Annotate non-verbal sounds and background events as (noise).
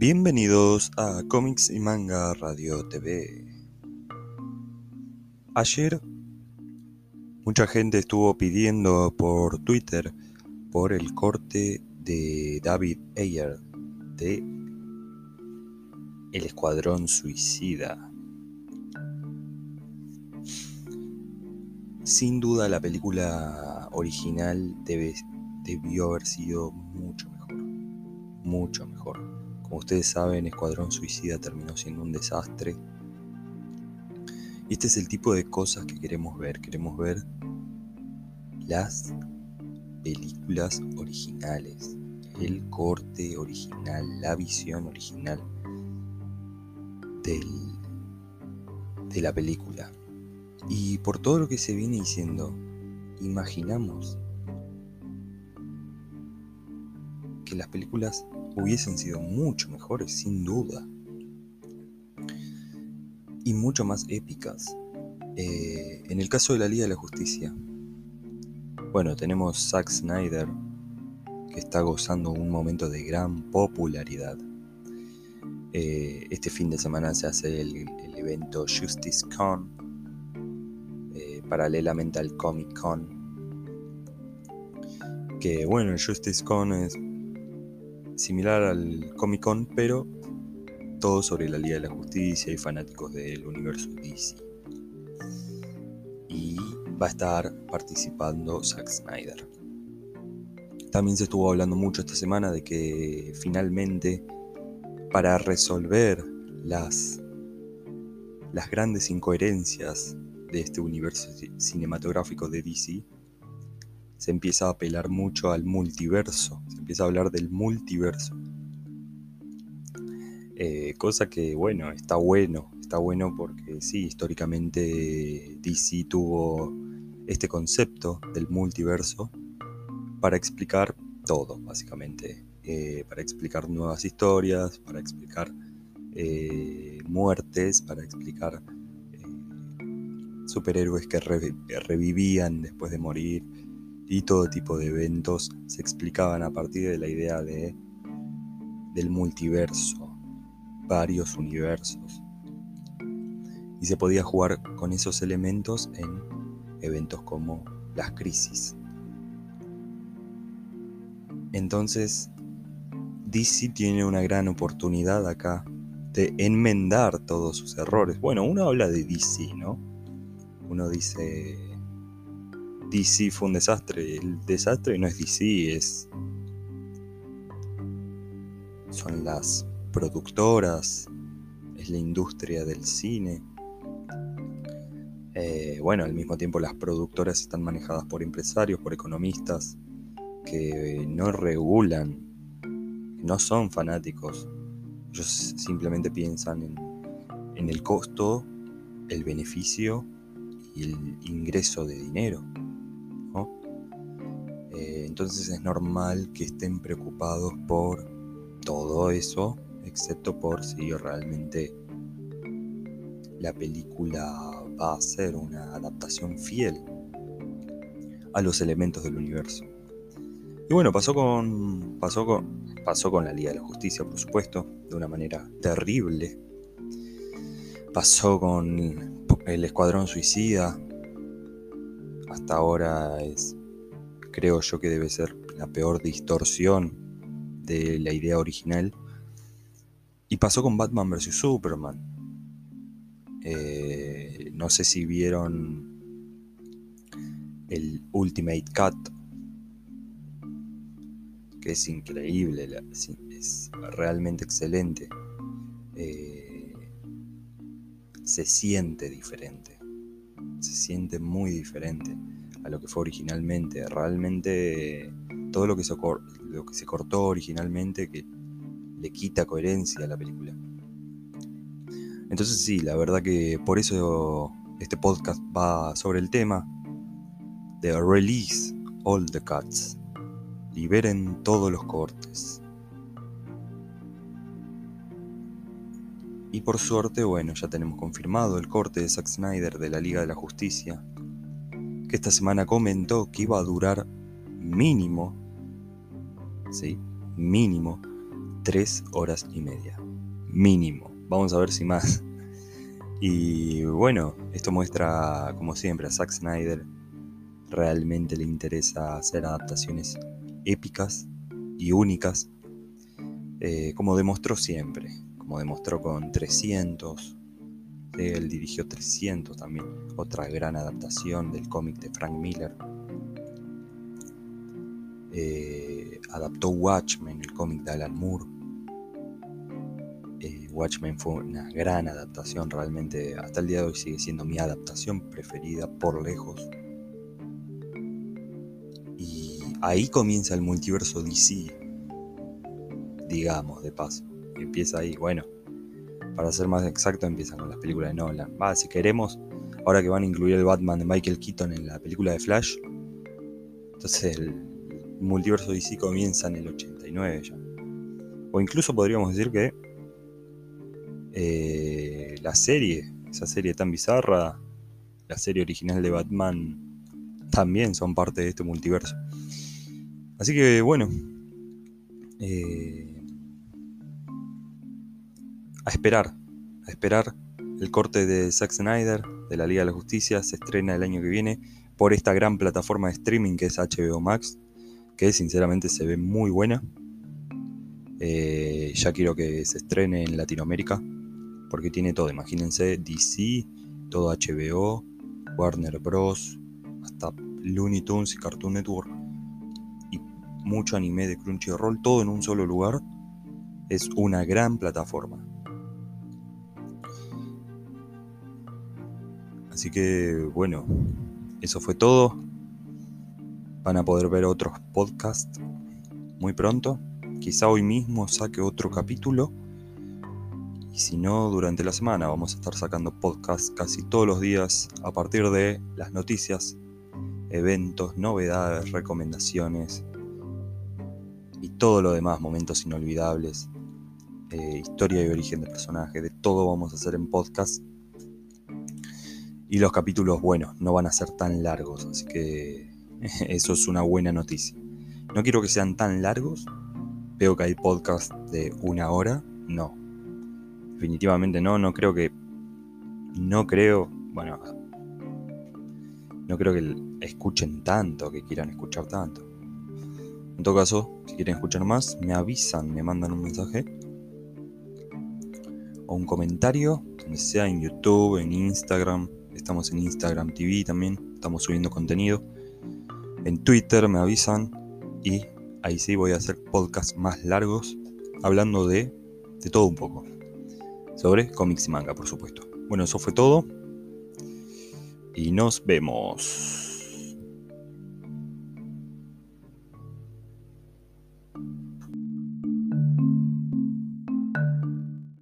Bienvenidos a Comics y Manga Radio TV. Ayer mucha gente estuvo pidiendo por Twitter por el corte de David Ayer de El Escuadrón Suicida. Sin duda la película original debió haber sido mucho mejor. Mucho mejor como ustedes saben, Escuadrón Suicida terminó siendo un desastre. Y este es el tipo de cosas que queremos ver. Queremos ver las películas originales, el corte original, la visión original de la película. Y por todo lo que se viene diciendo, imaginamos que las películas hubiesen sido mucho mejores, sin duda. Y mucho más épicas. Eh, en el caso de la Liga de la Justicia, bueno, tenemos Zack Snyder, que está gozando un momento de gran popularidad. Eh, este fin de semana se hace el, evento Justice Con, paralelamente al Comic Con. Que bueno, el Justice Con es similar al Comic Con, pero todo sobre la Liga de la Justicia y fanáticos del universo DC. Y va a estar participando Zack Snyder. También se estuvo hablando mucho esta semana de que finalmente para resolver las, las grandes incoherencias de este universo cinematográfico de DC, se empieza a apelar mucho al multiverso, se empieza a hablar del multiverso. Eh, cosa que, bueno, está bueno, está bueno porque sí, históricamente DC tuvo este concepto del multiverso para explicar todo, básicamente. Eh, para explicar nuevas historias, para explicar eh, muertes, para explicar superhéroes que revivían después de morir, y todo tipo de eventos se explicaban a partir de la idea de del multiverso, varios universos. Y se podía jugar con esos elementos en eventos como las crisis. Entonces, DC tiene una gran oportunidad acá de enmendar todos sus errores. Bueno, uno habla de DC, ¿no? Uno dice, DC fue un desastre. El desastre no es DC, es. Son las productoras, es la industria del cine. Eh, bueno, al mismo tiempo las productoras están manejadas por empresarios, por economistas, que no regulan, no son fanáticos. Ellos simplemente piensan en, en el costo, el beneficio el ingreso de dinero. Entonces es normal que estén preocupados por todo eso, excepto por si realmente la película va a ser una adaptación fiel a los elementos del universo. Y bueno, pasó con, pasó con, pasó con la Liga de la Justicia, por supuesto, de una manera terrible. Pasó con el Escuadrón Suicida. Hasta ahora es creo yo que debe ser la peor distorsión de la idea original. Y pasó con Batman vs. Superman. Eh, no sé si vieron el Ultimate Cut, que es increíble, es realmente excelente. Eh, se siente diferente, se siente muy diferente a lo que fue originalmente. Realmente todo lo que se, lo que se cortó originalmente que le quita coherencia a la película. Entonces sí, la verdad que por eso este podcast va sobre el tema de Release All the Cuts. Liberen todos los cortes. Y por suerte, bueno, ya tenemos confirmado el corte de Zack Snyder de la Liga de la Justicia, que esta semana comentó que iba a durar mínimo, sí, mínimo, tres horas y media. Mínimo. Vamos a ver si más. Y bueno, esto muestra, como siempre, a Zack Snyder realmente le interesa hacer adaptaciones épicas y únicas, eh, como demostró siempre, como demostró con 300. Él dirigió 300 también, otra gran adaptación del cómic de Frank Miller. Eh, adaptó Watchmen, el cómic de Alan Moore. Eh, Watchmen fue una gran adaptación, realmente hasta el día de hoy sigue siendo mi adaptación preferida por lejos. Y ahí comienza el multiverso DC, digamos, de paso empieza ahí. Bueno, para ser más exacto, empieza con las películas de Nolan. Va, si queremos, ahora que van a incluir el Batman de Michael Keaton en la película de Flash, entonces el multiverso DC comienza en el 89 ya. O incluso podríamos decir que eh, la serie, esa serie tan bizarra, la serie original de Batman, también son parte de este multiverso. Así que bueno, eh, a esperar, a esperar. El corte de Zack Snyder de la Liga de la Justicia se estrena el año que viene por esta gran plataforma de streaming que es HBO Max, que sinceramente se ve muy buena. Eh, ya quiero que se estrene en Latinoamérica, porque tiene todo, imagínense, DC, todo HBO, Warner Bros., hasta Looney Tunes y Cartoon Network, y mucho anime de Crunchyroll, todo en un solo lugar. Es una gran plataforma. Así que bueno, eso fue todo. Van a poder ver otros podcasts muy pronto. Quizá hoy mismo saque otro capítulo. Y si no, durante la semana vamos a estar sacando podcasts casi todos los días a partir de las noticias, eventos, novedades, recomendaciones y todo lo demás, momentos inolvidables, eh, historia y origen de personaje, de todo vamos a hacer en podcast y los capítulos, bueno, no van a ser tan largos, así que (laughs) eso es una buena noticia. No quiero que sean tan largos. Veo que hay podcasts de una hora. No. Definitivamente no. No creo que. No creo. Bueno. No creo que escuchen tanto, que quieran escuchar tanto. En todo caso, si quieren escuchar más, me avisan, me mandan un mensaje o un comentario, donde sea en YouTube, en Instagram, Estamos en Instagram TV también. Estamos subiendo contenido. En Twitter me avisan. Y ahí sí voy a hacer podcasts más largos. Hablando de, de todo un poco. Sobre cómics y manga, por supuesto. Bueno, eso fue todo. Y nos vemos.